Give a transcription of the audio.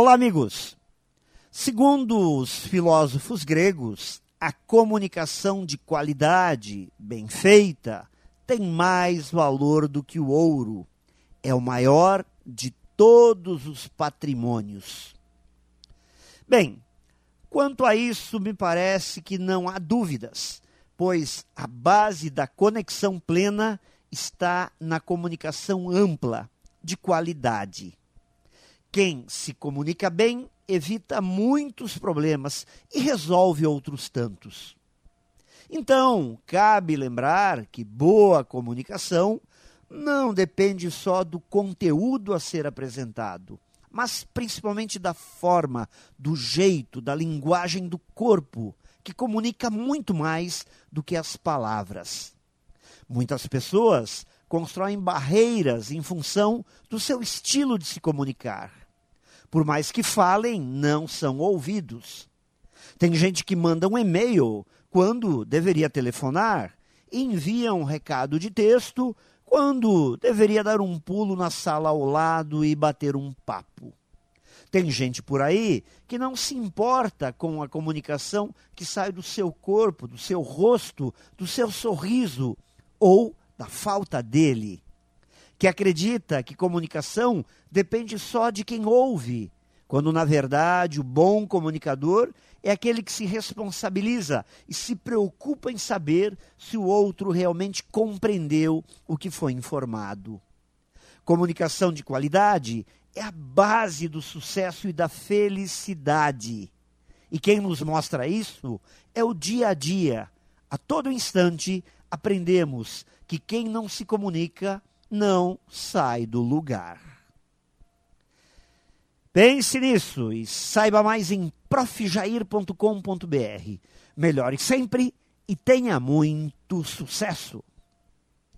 Olá, amigos! Segundo os filósofos gregos, a comunicação de qualidade, bem feita, tem mais valor do que o ouro. É o maior de todos os patrimônios. Bem, quanto a isso, me parece que não há dúvidas, pois a base da conexão plena está na comunicação ampla, de qualidade. Quem se comunica bem evita muitos problemas e resolve outros tantos. Então, cabe lembrar que boa comunicação não depende só do conteúdo a ser apresentado, mas principalmente da forma, do jeito, da linguagem do corpo, que comunica muito mais do que as palavras. Muitas pessoas constroem barreiras em função do seu estilo de se comunicar. Por mais que falem, não são ouvidos. Tem gente que manda um e-mail quando deveria telefonar, envia um recado de texto quando deveria dar um pulo na sala ao lado e bater um papo. Tem gente por aí que não se importa com a comunicação que sai do seu corpo, do seu rosto, do seu sorriso ou da falta dele, que acredita que comunicação depende só de quem ouve, quando na verdade o bom comunicador é aquele que se responsabiliza e se preocupa em saber se o outro realmente compreendeu o que foi informado. Comunicação de qualidade é a base do sucesso e da felicidade. E quem nos mostra isso é o dia a dia. A todo instante aprendemos que quem não se comunica não sai do lugar. Pense nisso e saiba mais em profjair.com.br. Melhore sempre e tenha muito sucesso!